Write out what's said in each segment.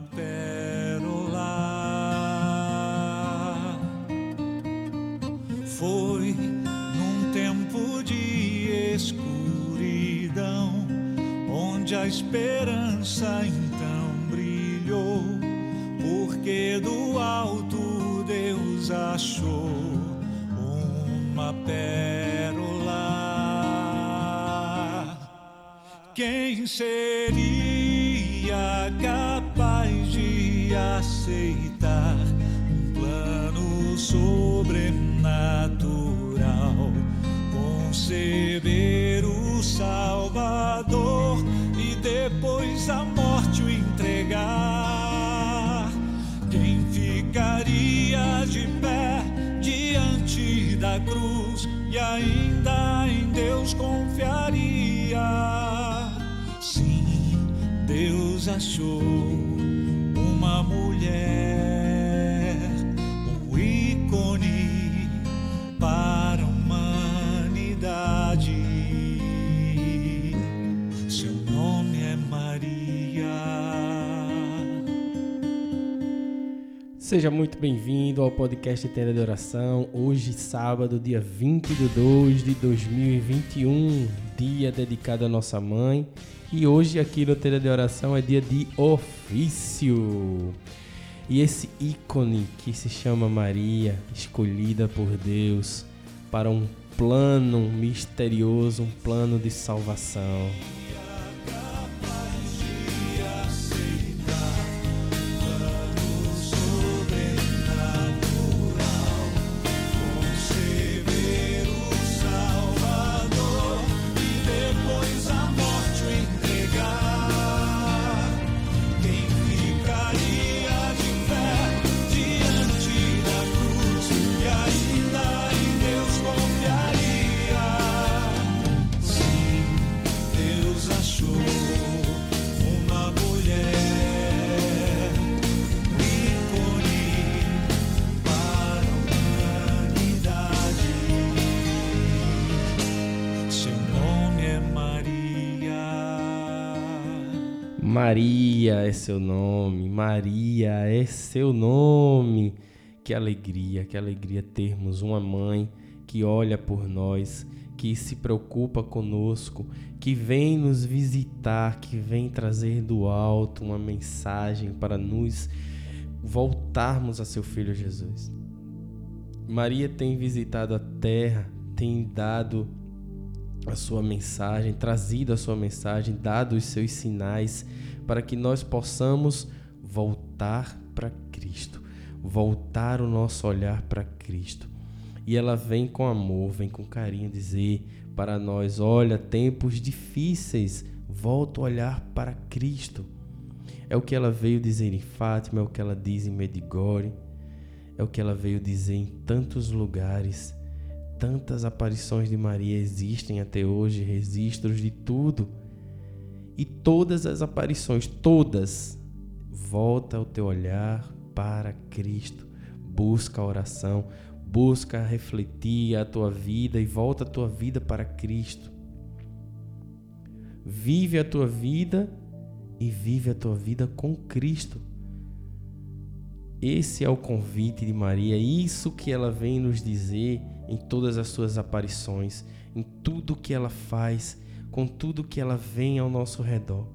uma pérola. Foi num tempo de escuridão, onde a esperança depois a morte o entregar. Quem ficaria de pé diante da cruz e ainda em Deus confiaria? Deus achou Seja muito bem-vindo ao podcast Tenda de Oração. Hoje, sábado, dia 20 de 2 de 2021, dia dedicado à nossa mãe. E hoje aqui no Tenda de Oração é dia de ofício. E esse ícone que se chama Maria, escolhida por Deus para um plano misterioso, um plano de salvação. Maria é seu nome, Maria é seu nome. Que alegria, que alegria termos uma mãe que olha por nós, que se preocupa conosco, que vem nos visitar, que vem trazer do alto uma mensagem para nos voltarmos a seu filho Jesus. Maria tem visitado a terra, tem dado a sua mensagem, trazido a sua mensagem, dado os seus sinais para que nós possamos voltar para Cristo, voltar o nosso olhar para Cristo. E ela vem com amor, vem com carinho dizer para nós: olha, tempos difíceis, volta o olhar para Cristo. É o que ela veio dizer em Fátima, é o que ela diz em Medigore, é o que ela veio dizer em tantos lugares tantas aparições de Maria existem até hoje, registros de tudo. E todas as aparições, todas, volta o teu olhar para Cristo. Busca a oração, busca refletir a tua vida e volta a tua vida para Cristo. Vive a tua vida e vive a tua vida com Cristo. Esse é o convite de Maria, isso que ela vem nos dizer em todas as suas aparições, em tudo que ela faz, com tudo que ela vem ao nosso redor.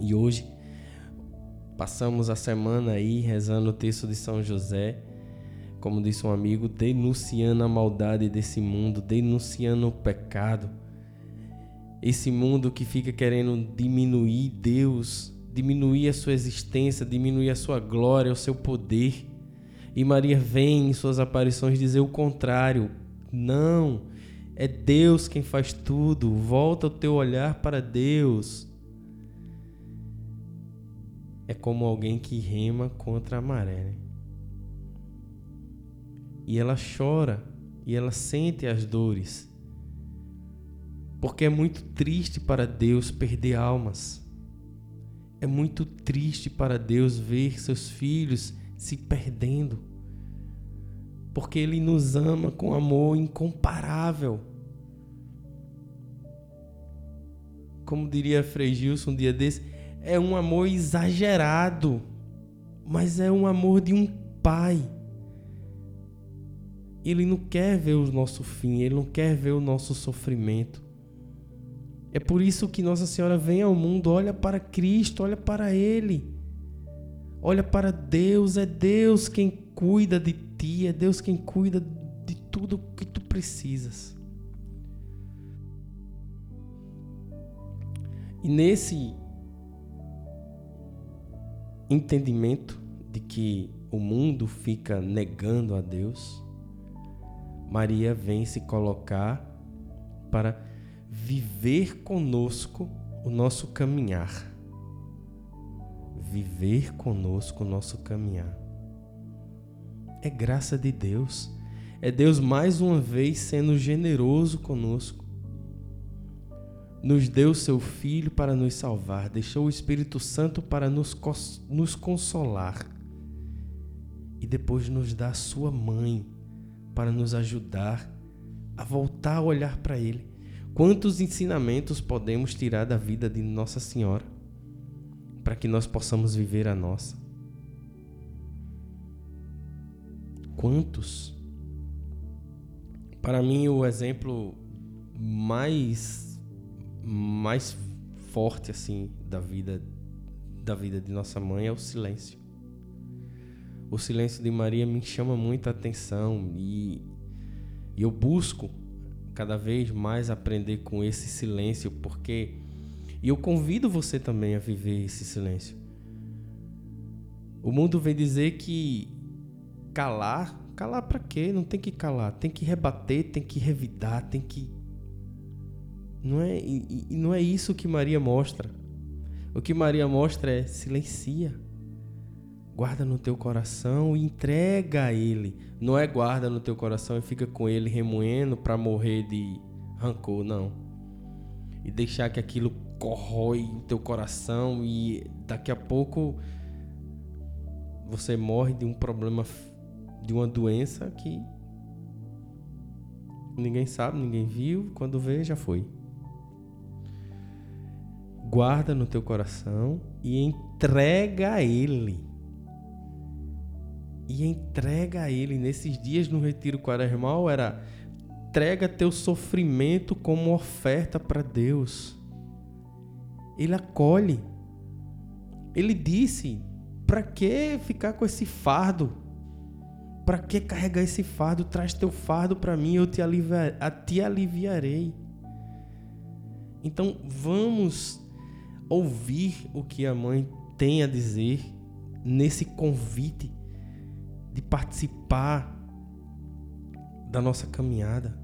E hoje passamos a semana aí rezando o texto de São José, como disse um amigo, denunciando a maldade desse mundo, denunciando o pecado. Esse mundo que fica querendo diminuir Deus, diminuir a sua existência, diminuir a sua glória, o seu poder. E Maria vem em suas aparições dizer o contrário. Não, é Deus quem faz tudo. Volta o teu olhar para Deus. É como alguém que rema contra a maré. Né? E ela chora e ela sente as dores. Porque é muito triste para Deus perder almas. É muito triste para Deus ver seus filhos se perdendo. Porque Ele nos ama com amor incomparável. como diria Frei Gilson um dia desse, é um amor exagerado, mas é um amor de um pai. Ele não quer ver o nosso fim, ele não quer ver o nosso sofrimento. É por isso que Nossa Senhora vem ao mundo, olha para Cristo, olha para Ele. Olha para Deus, é Deus quem cuida de ti, é Deus quem cuida de tudo que tu precisas. E nesse entendimento de que o mundo fica negando a Deus, Maria vem se colocar para viver conosco o nosso caminhar. Viver conosco o nosso caminhar. É graça de Deus. É Deus mais uma vez sendo generoso conosco. Nos deu seu Filho para nos salvar, deixou o Espírito Santo para nos, nos consolar e depois nos dá sua mãe para nos ajudar a voltar a olhar para Ele. Quantos ensinamentos podemos tirar da vida de Nossa Senhora para que nós possamos viver a nossa? Quantos? Para mim, o exemplo mais mais forte assim da vida da vida de nossa mãe é o silêncio o silêncio de Maria me chama muita atenção e, e eu busco cada vez mais aprender com esse silêncio, porque e eu convido você também a viver esse silêncio. O mundo vem dizer que calar, calar para quê? Não tem que calar, tem que rebater, tem que revidar, tem que não é e, não é isso que Maria mostra. O que Maria mostra é silencia guarda no teu coração e entrega a ele. Não é guarda no teu coração e fica com ele remoendo para morrer de rancor, não. E deixar que aquilo corrói o teu coração e daqui a pouco você morre de um problema de uma doença que ninguém sabe, ninguém viu, quando vê já foi. Guarda no teu coração e entrega a ele e entrega a Ele. Nesses dias no retiro quaresmal era entrega teu sofrimento como oferta para Deus. Ele acolhe. Ele disse: para que ficar com esse fardo? Para que carregar esse fardo? Traz teu fardo para mim, eu te, aliviar, te aliviarei. Então vamos ouvir o que a mãe tem a dizer nesse convite de participar da nossa caminhada.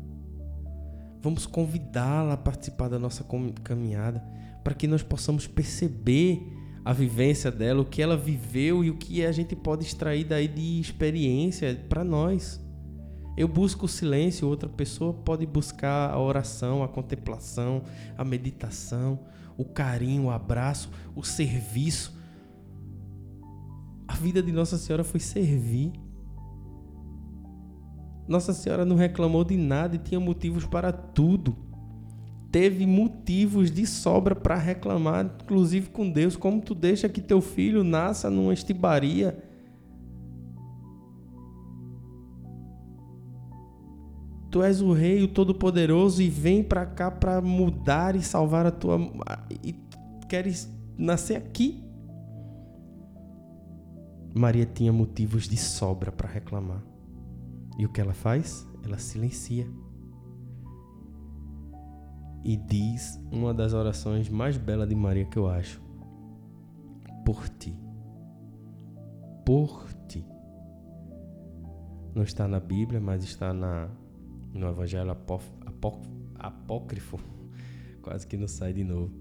Vamos convidá-la a participar da nossa caminhada para que nós possamos perceber a vivência dela, o que ela viveu e o que a gente pode extrair daí de experiência para nós. Eu busco o silêncio, outra pessoa pode buscar a oração, a contemplação, a meditação, o carinho, o abraço, o serviço. A vida de Nossa Senhora foi servir. Nossa Senhora não reclamou de nada e tinha motivos para tudo. Teve motivos de sobra para reclamar, inclusive com Deus. Como tu deixa que teu filho nasça numa estibaria? Tu és o Rei, o Todo-Poderoso, e vem para cá para mudar e salvar a tua. E queres nascer aqui? Maria tinha motivos de sobra para reclamar. E o que ela faz? Ela silencia. E diz uma das orações mais belas de Maria que eu acho: Por ti. Por ti. Não está na Bíblia, mas está na, no Evangelho apóf, apó, Apócrifo. Quase que não sai de novo.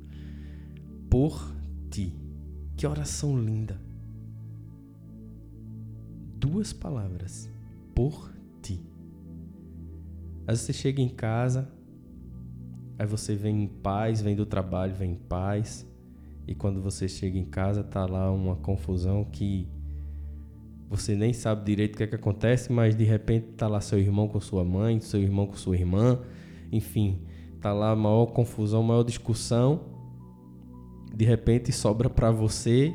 Por ti. Que oração linda. Duas palavras. Por Aí você chega em casa, aí você vem em paz, vem do trabalho, vem em paz. E quando você chega em casa, tá lá uma confusão que você nem sabe direito o que é que acontece, mas de repente tá lá seu irmão com sua mãe, seu irmão com sua irmã, enfim, tá lá maior confusão, maior discussão. De repente sobra para você.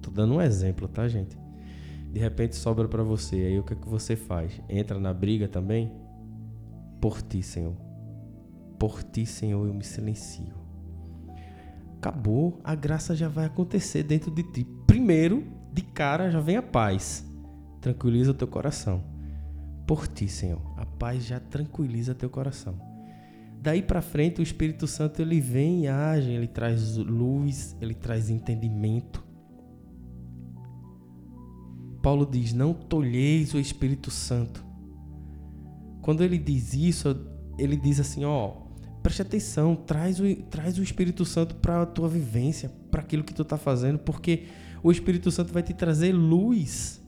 Tô dando um exemplo, tá, gente? De repente sobra para você. Aí o que é que você faz? Entra na briga também? Por ti, Senhor. Por ti, Senhor, eu me silencio. Acabou, a graça já vai acontecer dentro de ti. Primeiro, de cara, já vem a paz. Tranquiliza o teu coração. Por ti, Senhor. A paz já tranquiliza teu coração. Daí para frente, o Espírito Santo ele vem e age, ele traz luz, ele traz entendimento. Paulo diz: Não tolheis o Espírito Santo. Quando ele diz isso, ele diz assim: Ó, preste atenção, traz o, traz o Espírito Santo para a tua vivência, para aquilo que tu está fazendo, porque o Espírito Santo vai te trazer luz,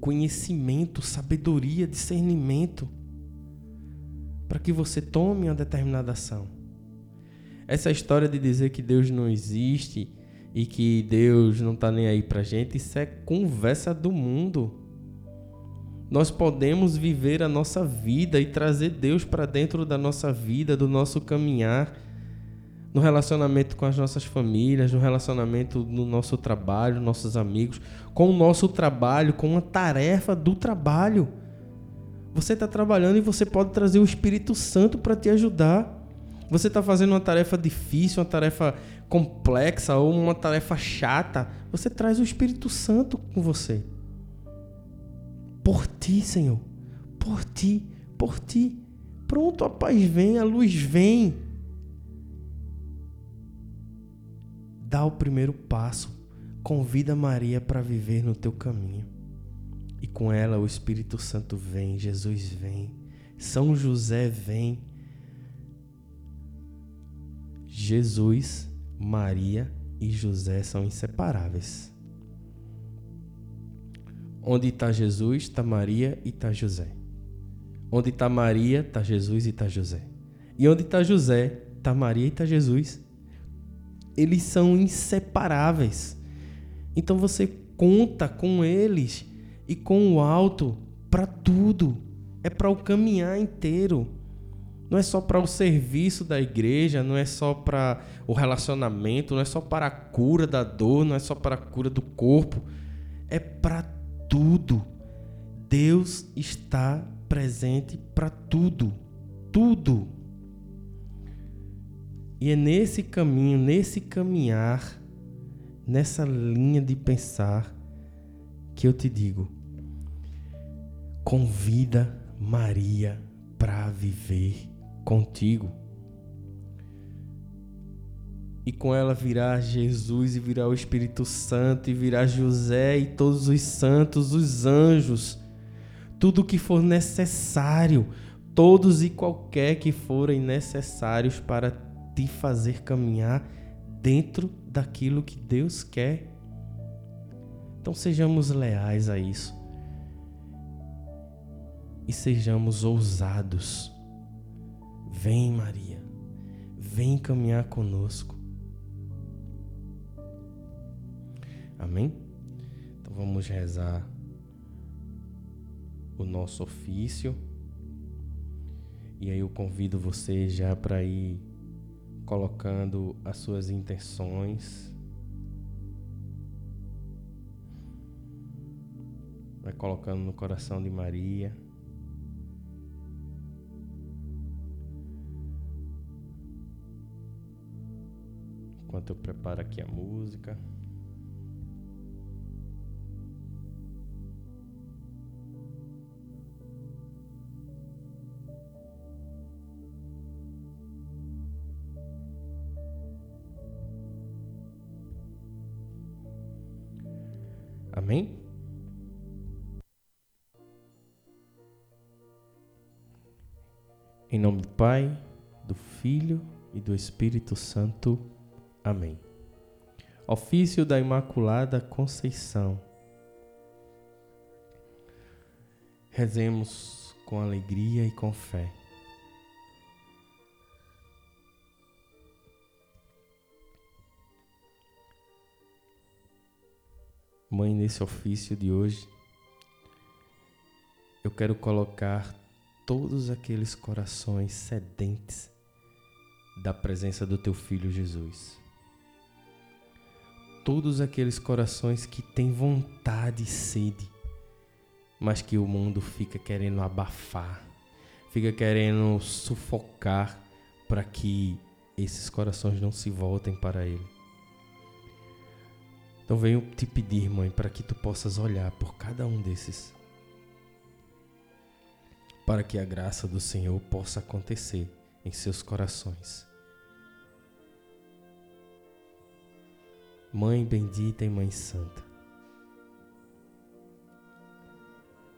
conhecimento, sabedoria, discernimento para que você tome uma determinada ação. Essa história de dizer que Deus não existe e que Deus não está nem aí para gente, isso é conversa do mundo. Nós podemos viver a nossa vida e trazer Deus para dentro da nossa vida, do nosso caminhar, no relacionamento com as nossas famílias, no relacionamento no nosso trabalho, nossos amigos, com o nosso trabalho, com a tarefa do trabalho. Você está trabalhando e você pode trazer o Espírito Santo para te ajudar. Você está fazendo uma tarefa difícil, uma tarefa complexa ou uma tarefa chata. Você traz o Espírito Santo com você. Por ti, Senhor. Por ti, por ti. Pronto, a paz vem, a luz vem. Dá o primeiro passo. Convida Maria para viver no teu caminho. E com ela o Espírito Santo vem, Jesus vem, São José vem. Jesus, Maria e José são inseparáveis. Onde está Jesus, está Maria e está José. Onde está Maria, está Jesus e está José. E onde está José, está Maria e está Jesus. Eles são inseparáveis. Então você conta com eles e com o alto para tudo. É para o caminhar inteiro. Não é só para o serviço da igreja, não é só para o relacionamento, não é só para a cura da dor, não é só para a cura do corpo. É para tudo. Deus está presente para tudo. Tudo. E é nesse caminho, nesse caminhar, nessa linha de pensar, que eu te digo: convida Maria para viver contigo. E com ela virá Jesus e virá o Espírito Santo e virá José e todos os santos, os anjos, tudo que for necessário, todos e qualquer que forem necessários para te fazer caminhar dentro daquilo que Deus quer então sejamos leais a isso. E sejamos ousados. Vem, Maria. Vem caminhar conosco. Amém? Então vamos rezar o nosso ofício. E aí eu convido você já para ir colocando as suas intenções Vai colocando no coração de Maria. Enquanto eu preparo aqui a música. Do Espírito Santo. Amém. Ofício da Imaculada Conceição. Rezemos com alegria e com fé. Mãe, nesse ofício de hoje, eu quero colocar todos aqueles corações sedentes da presença do teu filho Jesus. Todos aqueles corações que têm vontade e sede, mas que o mundo fica querendo abafar, fica querendo sufocar para que esses corações não se voltem para Ele. Então venho te pedir, mãe, para que tu possas olhar por cada um desses, para que a graça do Senhor possa acontecer em seus corações. Mãe bendita e Mãe Santa,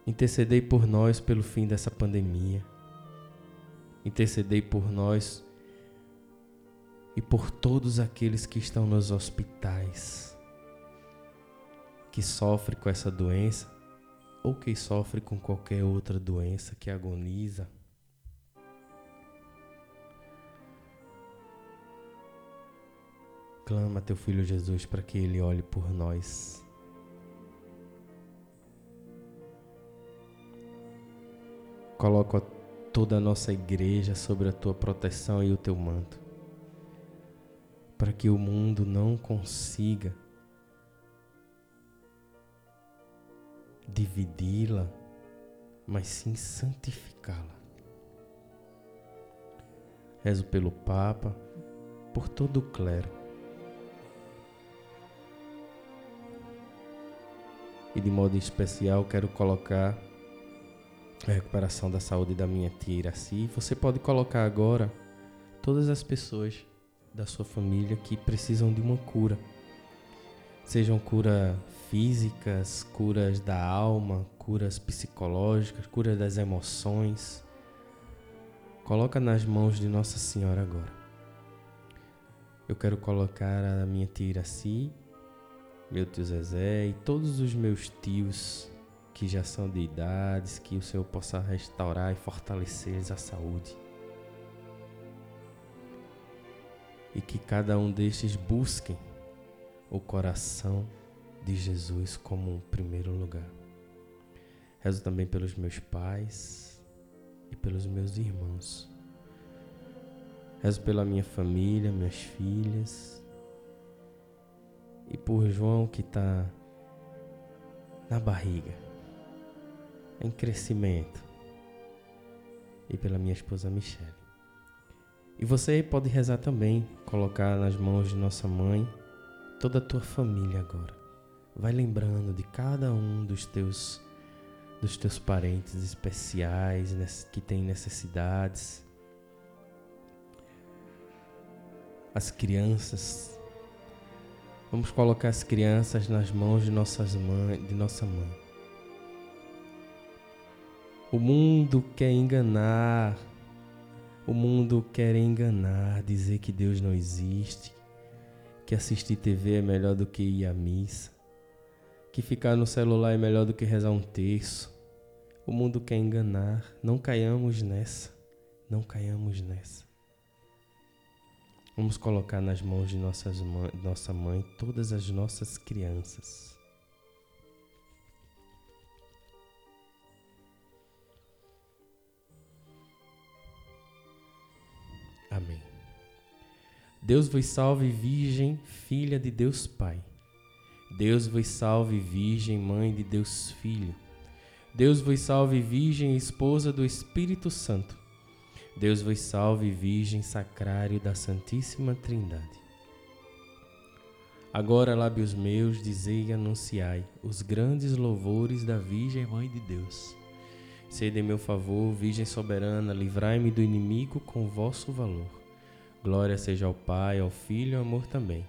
intercedei por nós pelo fim dessa pandemia, intercedei por nós e por todos aqueles que estão nos hospitais que sofre com essa doença ou que sofre com qualquer outra doença que agoniza. Clama teu filho Jesus para que ele olhe por nós. Coloca toda a nossa igreja sobre a tua proteção e o teu manto, para que o mundo não consiga dividi-la, mas sim santificá-la. Rezo pelo Papa, por todo o clero. E de modo especial quero colocar a recuperação da saúde da minha tia Iraci. Você pode colocar agora todas as pessoas da sua família que precisam de uma cura. Sejam cura físicas, curas da alma, curas psicológicas, curas das emoções. Coloca nas mãos de Nossa Senhora agora. Eu quero colocar a minha tia Iraci, meu tio Zezé e todos os meus tios que já são de idades, que o Senhor possa restaurar e fortalecer a saúde. E que cada um destes busquem o coração de Jesus como um primeiro lugar. Rezo também pelos meus pais e pelos meus irmãos. Rezo pela minha família, minhas filhas e por João que está na barriga, em crescimento, e pela minha esposa Michelle. E você pode rezar também, colocar nas mãos de nossa mãe toda a tua família agora. Vai lembrando de cada um dos teus dos teus parentes especiais que têm necessidades. As crianças. Vamos colocar as crianças nas mãos de nossas mães, de nossa mãe. O mundo quer enganar. O mundo quer enganar, dizer que Deus não existe, que assistir TV é melhor do que ir à missa que ficar no celular é melhor do que rezar um terço. O mundo quer enganar. Não caiamos nessa. Não caiamos nessa. Vamos colocar nas mãos de nossas mãe, nossa mãe todas as nossas crianças. Amém. Deus vos salve, Virgem, filha de Deus Pai. Deus vos salve, Virgem, Mãe de Deus Filho. Deus vos salve, Virgem, Esposa do Espírito Santo. Deus vos salve, Virgem, Sacrário da Santíssima Trindade. Agora, lábios meus, dizei e anunciai os grandes louvores da Virgem Mãe de Deus. Sede em meu favor, Virgem soberana, livrai-me do inimigo com vosso valor. Glória seja ao Pai, ao Filho e ao amor também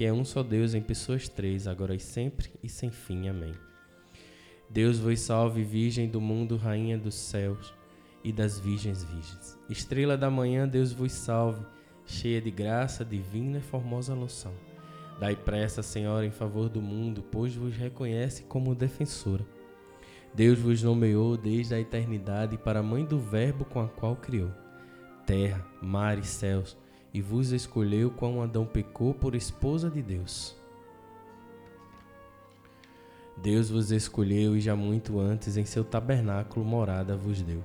que é um só Deus em pessoas três, agora e sempre e sem fim. Amém. Deus vos salve, Virgem do mundo, Rainha dos céus e das virgens virgens. Estrela da manhã, Deus vos salve, cheia de graça divina e formosa loção. Dai pressa, Senhora, em favor do mundo, pois vos reconhece como defensora. Deus vos nomeou desde a eternidade para a mãe do Verbo com a qual criou terra, mar e céus e vos escolheu quando Adão pecou por esposa de Deus. Deus vos escolheu e já muito antes em seu tabernáculo morada vos deu.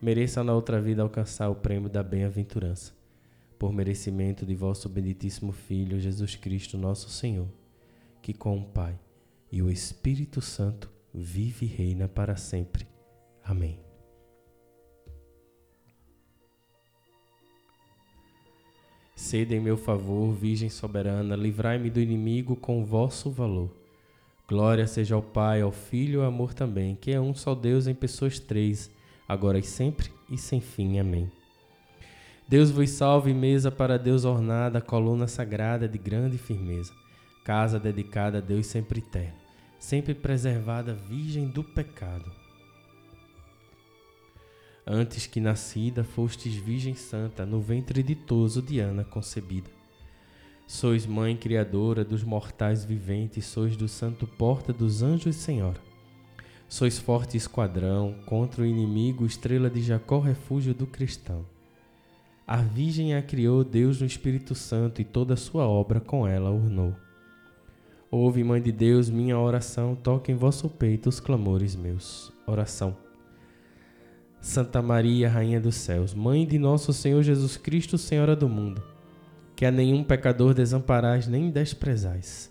mereça na outra vida alcançar o prêmio da bem-aventurança, por merecimento de vosso benditíssimo Filho, Jesus Cristo, nosso Senhor, que com o Pai e o Espírito Santo vive e reina para sempre. Amém. Sede em meu favor, Virgem soberana, livrai-me do inimigo com vosso valor. Glória seja ao Pai, ao Filho e ao amor também, que é um só Deus em pessoas três, agora e sempre e sem fim. Amém. Deus vos salve, mesa para Deus ornada, coluna sagrada de grande firmeza, casa dedicada a Deus sempre eterno, sempre preservada, virgem do pecado. Antes que nascida, fostes Virgem Santa, no ventre ditoso de Ana concebida. Sois Mãe Criadora dos mortais viventes, sois do Santo Porta dos Anjos Senhora. Sois forte esquadrão, contra o inimigo, estrela de Jacó, refúgio do cristão. A Virgem a criou Deus no Espírito Santo e toda a sua obra com ela ornou. Ouve, Mãe de Deus, minha oração, toque em vosso peito os clamores meus. Oração. Santa Maria, Rainha dos Céus, Mãe de nosso Senhor Jesus Cristo, Senhora do mundo, que a nenhum pecador desamparais nem desprezais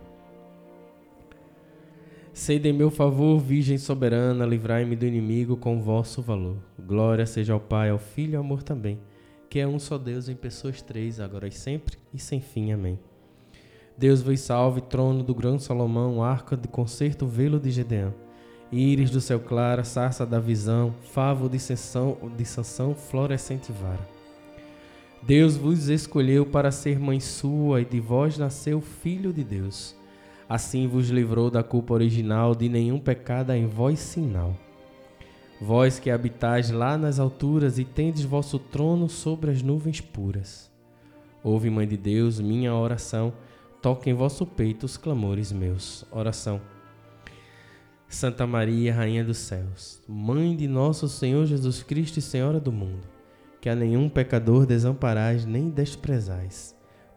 Sede em meu favor, Virgem soberana, livrai-me do inimigo com vosso valor. Glória seja ao Pai, ao Filho e ao amor também, que é um só Deus em pessoas três, agora e sempre e sem fim. Amém. Deus vos salve, trono do grande Salomão, arca de concerto, velo de Gedeão. Íris do céu claro, sarça da visão, favo de, sessão, de sanção, florescente vara. Deus vos escolheu para ser mãe sua, e de vós nasceu Filho de Deus assim vos livrou da culpa original, de nenhum pecado em vós sinal. Vós que habitais lá nas alturas e tendes vosso trono sobre as nuvens puras. Ouve, Mãe de Deus, minha oração, toque em vosso peito os clamores meus. Oração. Santa Maria, Rainha dos Céus, Mãe de nosso Senhor Jesus Cristo e Senhora do mundo, que a nenhum pecador desamparais nem desprezais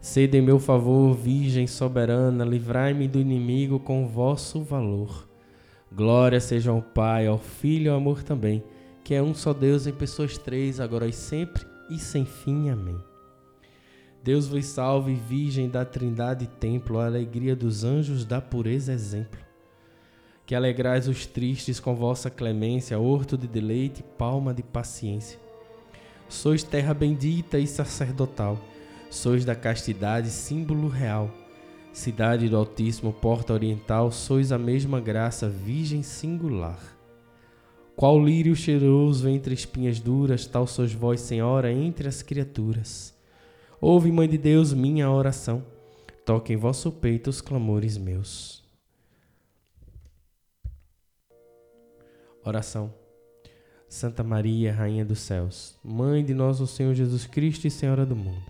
Sede em meu favor, Virgem soberana, livrai-me do inimigo com vosso valor. Glória seja ao Pai, ao Filho e ao amor também, que é um só Deus em pessoas três, agora e sempre e sem fim. Amém. Deus vos salve, Virgem da Trindade Templo, a alegria dos anjos da pureza exemplo. Que alegrais os tristes com vossa clemência, horto de deleite, palma de paciência. Sois terra bendita e sacerdotal sois da castidade símbolo real. Cidade do Altíssimo, porta oriental, sois a mesma graça, virgem singular. Qual lírio cheiroso entre espinhas duras, tal sois vós, Senhora, entre as criaturas. Ouve, Mãe de Deus, minha oração, toque em vosso peito os clamores meus. Oração. Santa Maria, Rainha dos Céus, Mãe de nosso Senhor Jesus Cristo e Senhora do mundo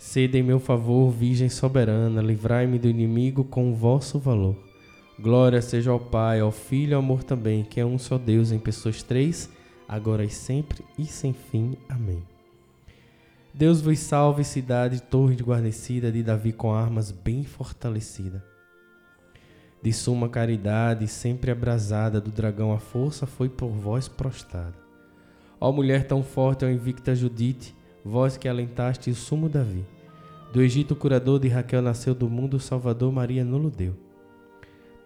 Sede em meu favor, Virgem soberana, livrai-me do inimigo com o vosso valor. Glória seja ao Pai, ao Filho e ao amor também, que é um só Deus em pessoas três, agora e sempre e sem fim. Amém. Deus vos salve, cidade, torre de guarnecida de Davi com armas bem fortalecida de suma caridade, sempre abrasada do dragão, a força foi por vós prostrada. Ó mulher tão forte, ó invicta Judite, vós que alentaste o sumo Davi. Do Egito, o curador de Raquel nasceu do mundo, Salvador Maria nulo deu.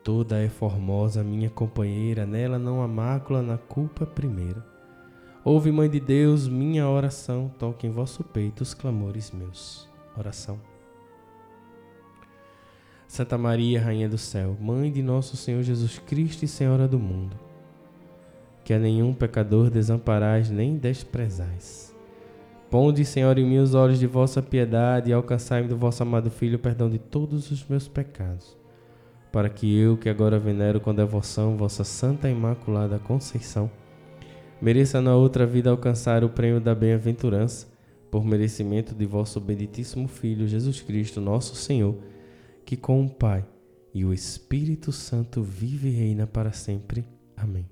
Toda é formosa, minha companheira, nela não há mácula, na culpa primeira. Ouve, Mãe de Deus, minha oração, toque em vosso peito os clamores meus. Oração. Santa Maria, Rainha do Céu, Mãe de nosso Senhor Jesus Cristo e Senhora do mundo, que a nenhum pecador desamparais nem desprezais. Ponde, Senhor, em mim os olhos de vossa piedade e alcançai-me do vosso amado Filho o perdão de todos os meus pecados, para que eu, que agora venero com devoção vossa Santa Imaculada Conceição, mereça na outra vida alcançar o prêmio da bem-aventurança, por merecimento de vosso benditíssimo Filho, Jesus Cristo, nosso Senhor, que com o Pai e o Espírito Santo vive e reina para sempre. Amém.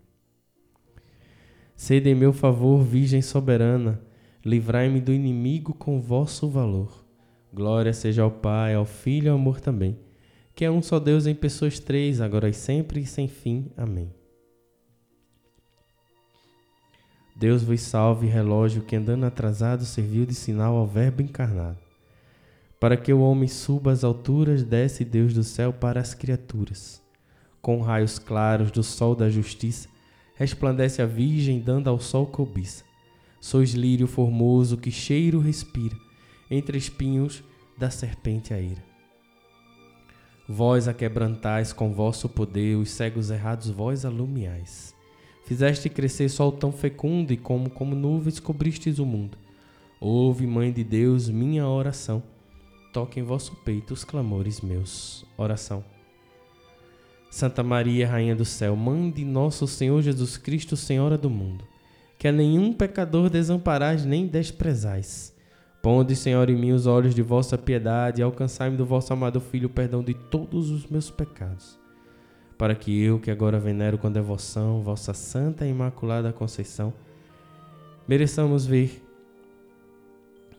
Sede em meu favor, Virgem soberana, livrai-me do inimigo com vosso valor. Glória seja ao Pai, ao Filho e ao amor também, que é um só Deus em pessoas três, agora e sempre e sem fim. Amém. Deus vos salve, relógio que andando atrasado serviu de sinal ao Verbo encarnado. Para que o homem suba às alturas, desce Deus do céu para as criaturas. Com raios claros do sol da justiça, resplandece a Virgem, dando ao sol cobiça. Sois lírio formoso que cheiro respira, entre espinhos da serpente a ira. Vós a quebrantais com vosso poder, os cegos errados vós alumiais. Fizeste crescer sol tão fecundo e como, como nuvens cobristes o mundo. Ouve, Mãe de Deus, minha oração toque em vosso peito os clamores meus. Oração. Santa Maria, Rainha do Céu, Mãe de nosso Senhor Jesus Cristo, Senhora do mundo, que a nenhum pecador desamparais nem desprezais. Ponde, Senhor, em mim os olhos de vossa piedade e alcançai-me do vosso amado Filho o perdão de todos os meus pecados, para que eu, que agora venero com devoção vossa Santa e Imaculada Conceição, mereçamos ver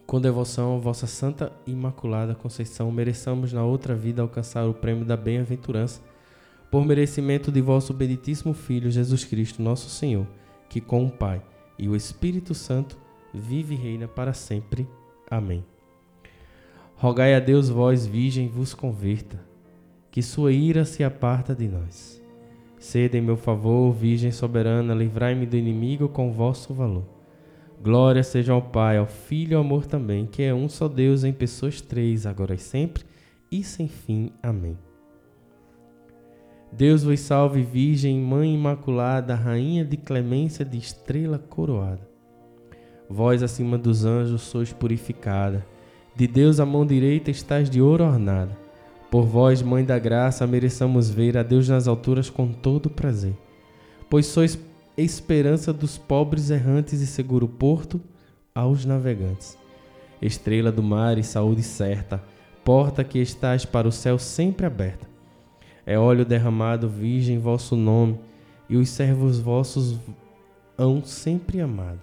com devoção vossa Santa Imaculada Conceição, mereçamos na outra vida alcançar o prêmio da bem-aventurança, por merecimento de vosso benditíssimo Filho Jesus Cristo, nosso Senhor, que com o Pai e o Espírito Santo vive e reina para sempre. Amém. Rogai a Deus, vós, Virgem, vos converta, que sua ira se aparta de nós. Sede em meu favor, Virgem soberana, livrai-me do inimigo com vosso valor. Glória seja ao Pai, ao Filho e ao amor também, que é um só Deus em pessoas três, agora e sempre e sem fim. Amém. Deus vos salve, Virgem, Mãe Imaculada, Rainha de clemência de estrela coroada. Vós acima dos anjos sois purificada, de Deus a mão direita estás de ouro ornada. Por vós, Mãe da Graça, mereçamos ver a Deus nas alturas com todo prazer, pois sois esperança dos pobres errantes e seguro porto aos navegantes. Estrela do mar e saúde certa, porta que estás para o céu sempre aberta. É óleo derramado, virgem, vosso nome, e os servos vossos hão sempre amado.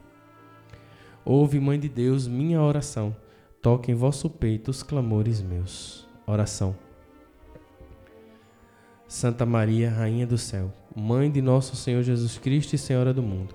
Ouve, Mãe de Deus, minha oração, toque em vosso peito os clamores meus. Oração. Santa Maria, Rainha do Céu, Mãe de nosso Senhor Jesus Cristo e Senhora do mundo,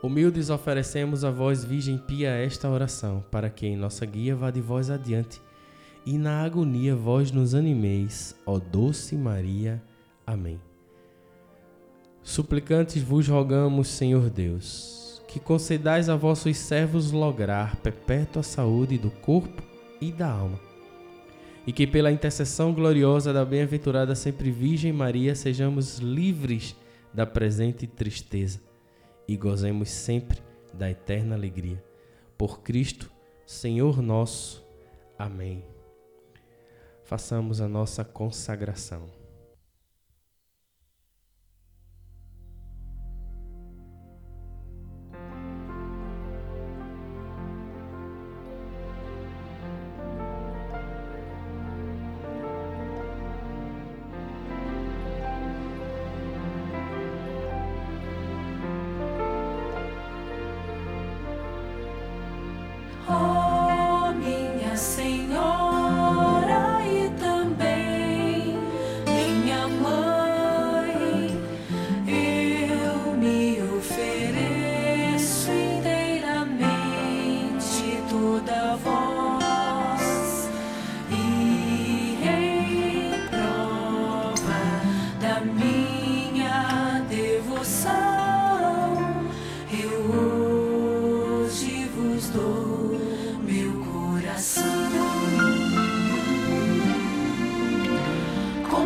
Humildes oferecemos a vós, Virgem Pia, esta oração, para que em nossa guia vá de vós adiante e na agonia vós nos animeis, ó doce Maria. Amém. Suplicantes vos rogamos, Senhor Deus, que concedais a vossos servos lograr perpétua saúde do corpo e da alma, e que pela intercessão gloriosa da bem-aventurada sempre Virgem Maria sejamos livres da presente tristeza e gozemos sempre da eterna alegria. Por Cristo, Senhor nosso. Amém. Façamos a nossa consagração.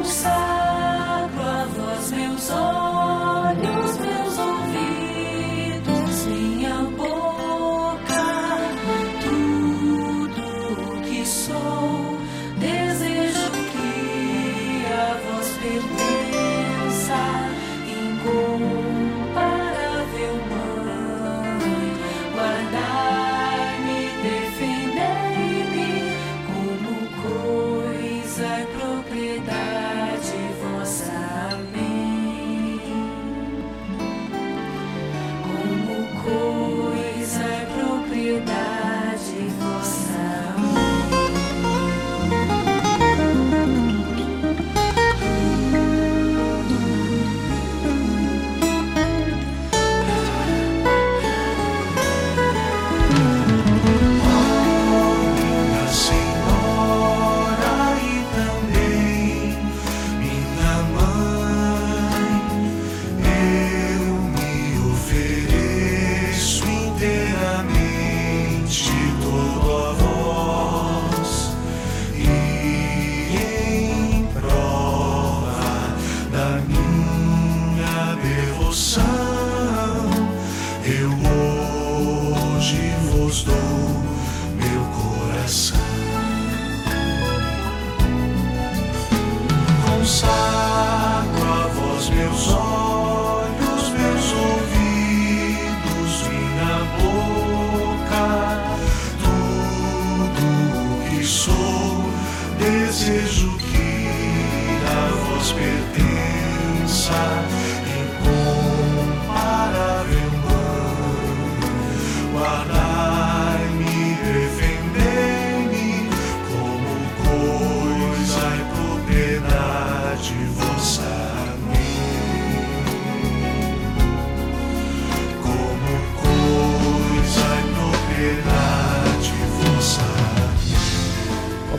ouça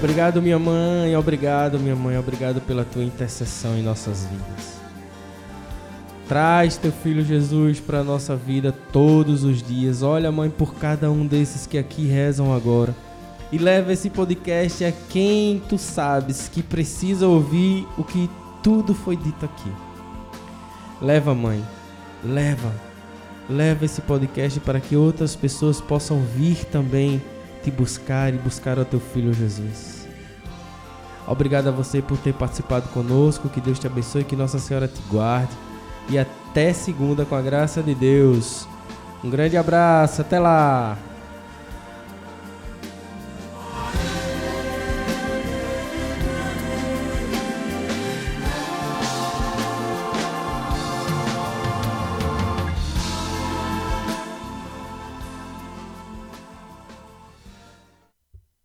Obrigado, minha mãe, obrigado, minha mãe, obrigado pela tua intercessão em nossas vidas. Traz teu filho Jesus para a nossa vida todos os dias. Olha, mãe, por cada um desses que aqui rezam agora. E leva esse podcast a quem tu sabes que precisa ouvir o que tudo foi dito aqui. Leva, mãe, leva, leva esse podcast para que outras pessoas possam vir também te buscar e buscar o teu filho Jesus. Obrigado a você por ter participado conosco. Que Deus te abençoe, que Nossa Senhora te guarde. E até segunda, com a graça de Deus. Um grande abraço, até lá!